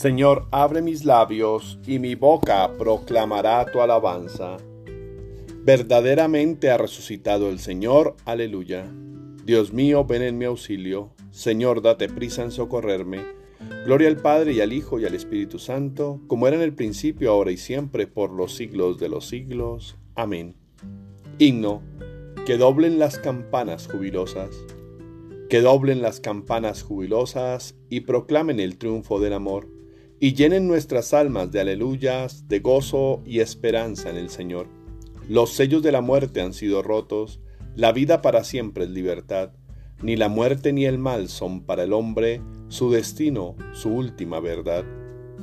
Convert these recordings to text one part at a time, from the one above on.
Señor, abre mis labios y mi boca proclamará tu alabanza. Verdaderamente ha resucitado el Señor, aleluya. Dios mío, ven en mi auxilio. Señor, date prisa en socorrerme. Gloria al Padre y al Hijo y al Espíritu Santo, como era en el principio, ahora y siempre, por los siglos de los siglos. Amén. Himno, que doblen las campanas jubilosas, que doblen las campanas jubilosas y proclamen el triunfo del amor y llenen nuestras almas de aleluyas, de gozo y esperanza en el Señor. Los sellos de la muerte han sido rotos, la vida para siempre es libertad, ni la muerte ni el mal son para el hombre su destino, su última verdad.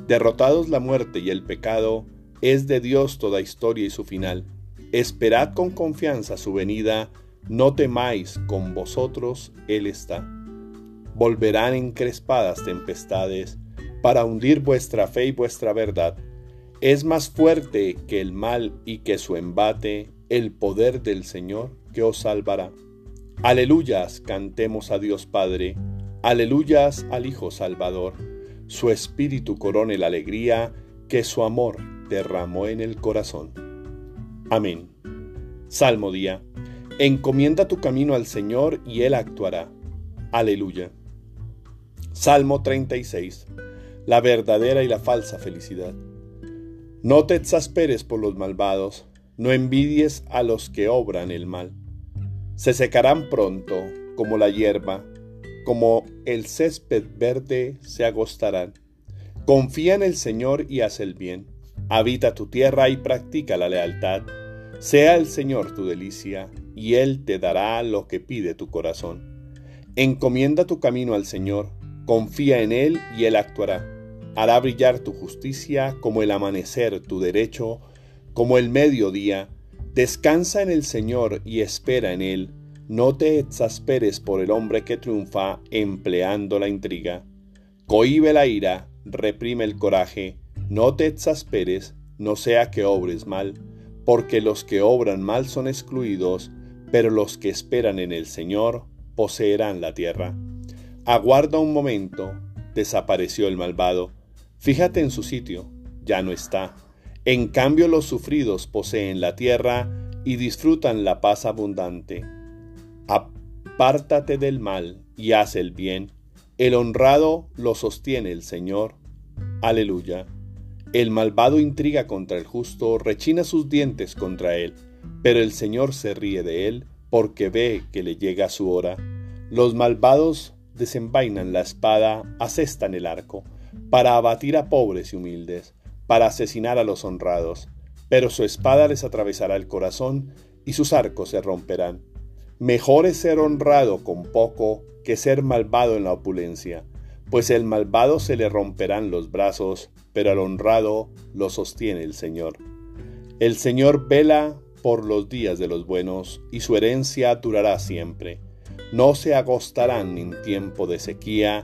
Derrotados la muerte y el pecado, es de Dios toda historia y su final. Esperad con confianza su venida, no temáis, con vosotros Él está. Volverán encrespadas tempestades, para hundir vuestra fe y vuestra verdad. Es más fuerte que el mal y que su embate el poder del Señor que os salvará. Aleluyas, cantemos a Dios Padre, aleluyas al Hijo Salvador. Su espíritu corone la alegría que su amor derramó en el corazón. Amén. Salmo día. Encomienda tu camino al Señor y Él actuará. Aleluya. Salmo 36 la verdadera y la falsa felicidad. No te exasperes por los malvados, no envidies a los que obran el mal. Se secarán pronto como la hierba, como el césped verde se agostarán. Confía en el Señor y haz el bien. Habita tu tierra y practica la lealtad. Sea el Señor tu delicia, y Él te dará lo que pide tu corazón. Encomienda tu camino al Señor, confía en Él y Él actuará hará brillar tu justicia como el amanecer, tu derecho como el mediodía. Descansa en el Señor y espera en Él. No te exasperes por el hombre que triunfa empleando la intriga. Cohibe la ira, reprime el coraje. No te exasperes, no sea que obres mal, porque los que obran mal son excluidos, pero los que esperan en el Señor poseerán la tierra. Aguarda un momento, desapareció el malvado Fíjate en su sitio, ya no está. En cambio los sufridos poseen la tierra y disfrutan la paz abundante. Apártate del mal y haz el bien. El honrado lo sostiene el Señor. Aleluya. El malvado intriga contra el justo, rechina sus dientes contra él, pero el Señor se ríe de él porque ve que le llega su hora. Los malvados desenvainan la espada, asestan el arco para abatir a pobres y humildes, para asesinar a los honrados, pero su espada les atravesará el corazón y sus arcos se romperán. Mejor es ser honrado con poco que ser malvado en la opulencia, pues el malvado se le romperán los brazos, pero al honrado lo sostiene el Señor. El Señor vela por los días de los buenos, y su herencia durará siempre. No se agostarán en tiempo de sequía,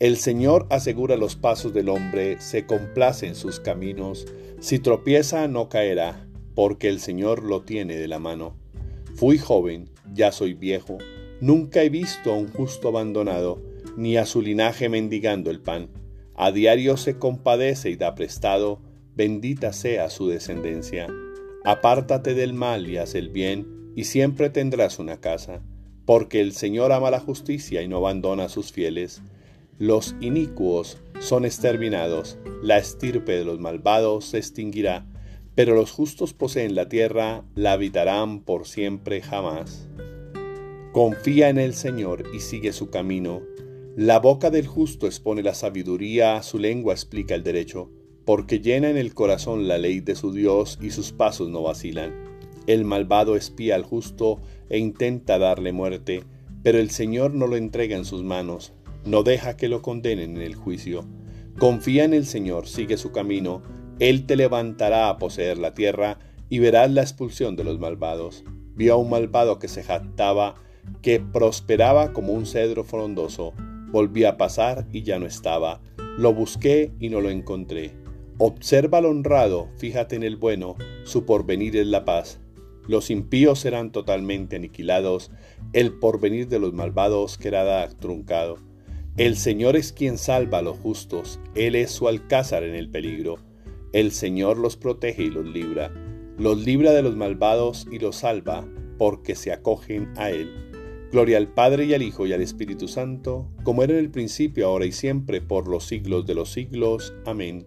El Señor asegura los pasos del hombre, se complace en sus caminos, si tropieza no caerá, porque el Señor lo tiene de la mano. Fui joven, ya soy viejo, nunca he visto a un justo abandonado, ni a su linaje mendigando el pan. A diario se compadece y da prestado, bendita sea su descendencia. Apártate del mal y haz el bien, y siempre tendrás una casa, porque el Señor ama la justicia y no abandona a sus fieles. Los inicuos son exterminados, la estirpe de los malvados se extinguirá, pero los justos poseen la tierra, la habitarán por siempre jamás. Confía en el Señor y sigue su camino. La boca del justo expone la sabiduría, su lengua explica el derecho, porque llena en el corazón la ley de su Dios y sus pasos no vacilan. El malvado espía al justo e intenta darle muerte, pero el Señor no lo entrega en sus manos no deja que lo condenen en el juicio. Confía en el Señor, sigue su camino, Él te levantará a poseer la tierra y verás la expulsión de los malvados. Vio a un malvado que se jactaba, que prosperaba como un cedro frondoso. Volví a pasar y ya no estaba. Lo busqué y no lo encontré. Observa al honrado, fíjate en el bueno, su porvenir es la paz. Los impíos serán totalmente aniquilados, el porvenir de los malvados quedará truncado. El Señor es quien salva a los justos, Él es su alcázar en el peligro. El Señor los protege y los libra, los libra de los malvados y los salva, porque se acogen a Él. Gloria al Padre y al Hijo y al Espíritu Santo, como era en el principio, ahora y siempre, por los siglos de los siglos. Amén.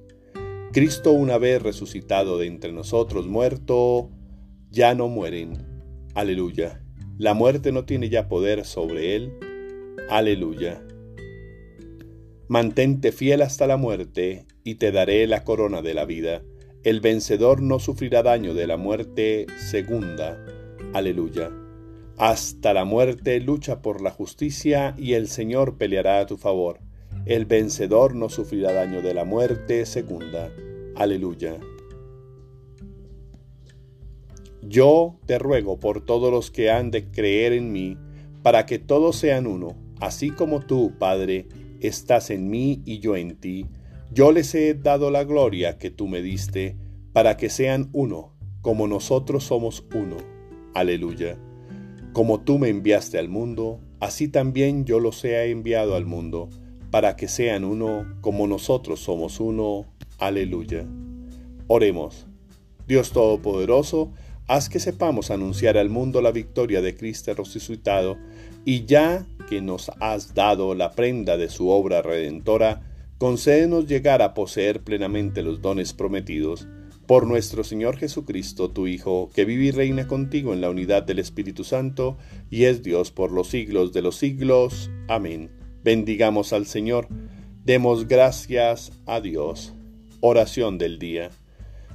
Cristo una vez resucitado de entre nosotros, muerto, ya no mueren. Aleluya. La muerte no tiene ya poder sobre él. Aleluya. Mantente fiel hasta la muerte y te daré la corona de la vida. El vencedor no sufrirá daño de la muerte segunda. Aleluya. Hasta la muerte lucha por la justicia y el Señor peleará a tu favor. El vencedor no sufrirá daño de la muerte segunda. Aleluya. Yo te ruego por todos los que han de creer en mí, para que todos sean uno, así como tú, Padre, estás en mí y yo en ti. Yo les he dado la gloria que tú me diste, para que sean uno, como nosotros somos uno. Aleluya. Como tú me enviaste al mundo, así también yo los he enviado al mundo, para que sean uno, como nosotros somos uno. Aleluya. Oremos. Dios Todopoderoso, haz que sepamos anunciar al mundo la victoria de Cristo resucitado, y ya que nos has dado la prenda de su obra redentora, concédenos llegar a poseer plenamente los dones prometidos. Por nuestro Señor Jesucristo, tu Hijo, que vive y reina contigo en la unidad del Espíritu Santo, y es Dios por los siglos de los siglos. Amén. Bendigamos al Señor. Demos gracias a Dios. Oración del día.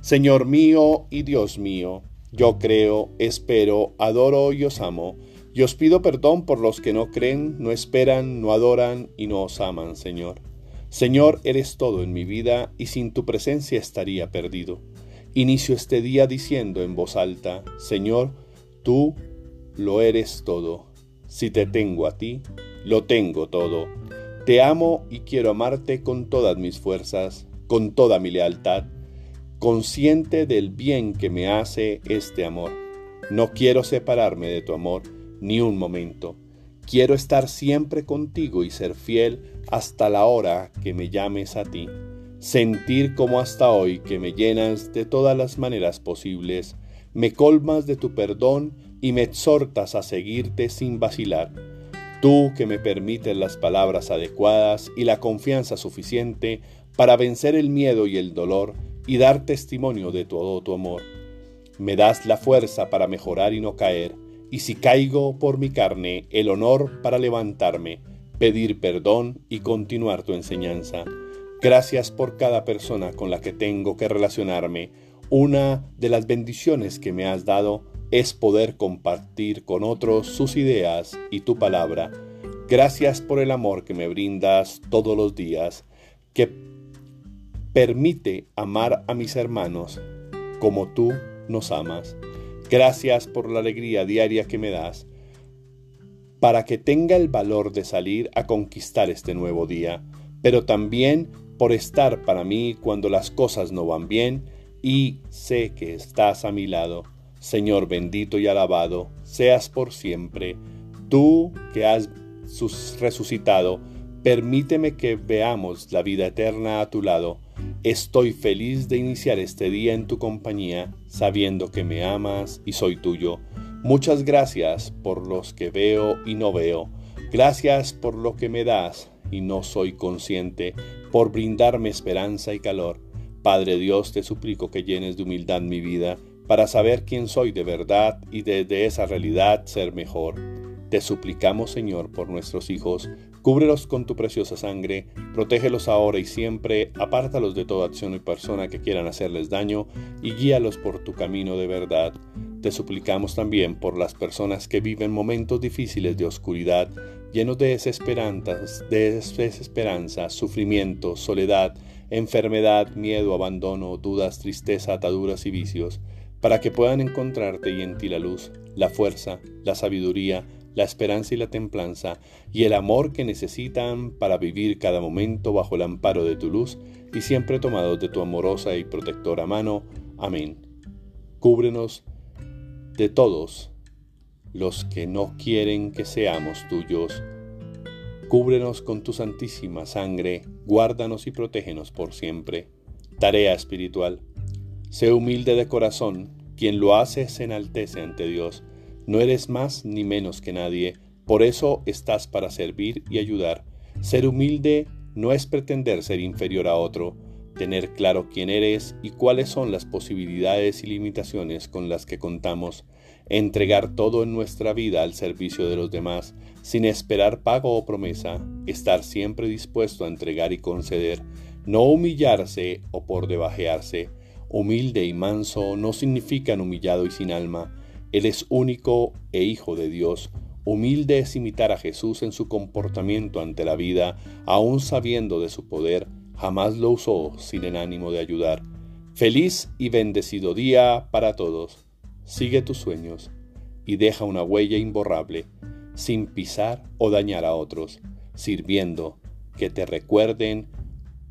Señor mío y Dios mío, yo creo, espero, adoro y os amo, y os pido perdón por los que no creen, no esperan, no adoran y no os aman, Señor. Señor, eres todo en mi vida y sin tu presencia estaría perdido. Inicio este día diciendo en voz alta, Señor, tú lo eres todo. Si te tengo a ti, lo tengo todo. Te amo y quiero amarte con todas mis fuerzas, con toda mi lealtad consciente del bien que me hace este amor. No quiero separarme de tu amor ni un momento. Quiero estar siempre contigo y ser fiel hasta la hora que me llames a ti. Sentir como hasta hoy que me llenas de todas las maneras posibles, me colmas de tu perdón y me exhortas a seguirte sin vacilar. Tú que me permites las palabras adecuadas y la confianza suficiente para vencer el miedo y el dolor y dar testimonio de todo tu amor. Me das la fuerza para mejorar y no caer, y si caigo por mi carne, el honor para levantarme, pedir perdón y continuar tu enseñanza. Gracias por cada persona con la que tengo que relacionarme. Una de las bendiciones que me has dado es poder compartir con otros sus ideas y tu palabra. Gracias por el amor que me brindas todos los días, que permite amar a mis hermanos como tú nos amas. Gracias por la alegría diaria que me das, para que tenga el valor de salir a conquistar este nuevo día, pero también por estar para mí cuando las cosas no van bien y sé que estás a mi lado. Señor bendito y alabado, seas por siempre, tú que has resucitado, permíteme que veamos la vida eterna a tu lado Estoy feliz de iniciar este día en tu compañía, sabiendo que me amas y soy tuyo. Muchas gracias por los que veo y no veo. Gracias por lo que me das y no soy consciente, por brindarme esperanza y calor. Padre Dios, te suplico que llenes de humildad mi vida para saber quién soy de verdad y desde esa realidad ser mejor. Te suplicamos, Señor, por nuestros hijos, Cúbrelos con tu preciosa sangre, protégelos ahora y siempre, apártalos de toda acción y persona que quieran hacerles daño y guíalos por tu camino de verdad. Te suplicamos también por las personas que viven momentos difíciles de oscuridad, llenos de desesperanza, de desesperanza, sufrimiento, soledad, enfermedad, miedo, abandono, dudas, tristeza, ataduras y vicios, para que puedan encontrarte y en ti la luz, la fuerza, la sabiduría, la esperanza y la templanza, y el amor que necesitan para vivir cada momento bajo el amparo de tu luz y siempre tomados de tu amorosa y protectora mano. Amén. Cúbrenos de todos los que no quieren que seamos tuyos. Cúbrenos con tu santísima sangre, guárdanos y protégenos por siempre. Tarea espiritual. Sé humilde de corazón, quien lo hace se enaltece ante Dios no eres más ni menos que nadie, por eso estás para servir y ayudar. Ser humilde no es pretender ser inferior a otro, tener claro quién eres y cuáles son las posibilidades y limitaciones con las que contamos, entregar todo en nuestra vida al servicio de los demás, sin esperar pago o promesa, estar siempre dispuesto a entregar y conceder, no humillarse o por debajearse. Humilde y manso no significan humillado y sin alma, él es único e hijo de Dios. Humilde es imitar a Jesús en su comportamiento ante la vida, aun sabiendo de su poder, jamás lo usó sin el ánimo de ayudar. Feliz y bendecido día para todos. Sigue tus sueños y deja una huella imborrable, sin pisar o dañar a otros, sirviendo que te recuerden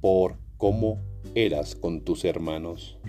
por cómo eras con tus hermanos.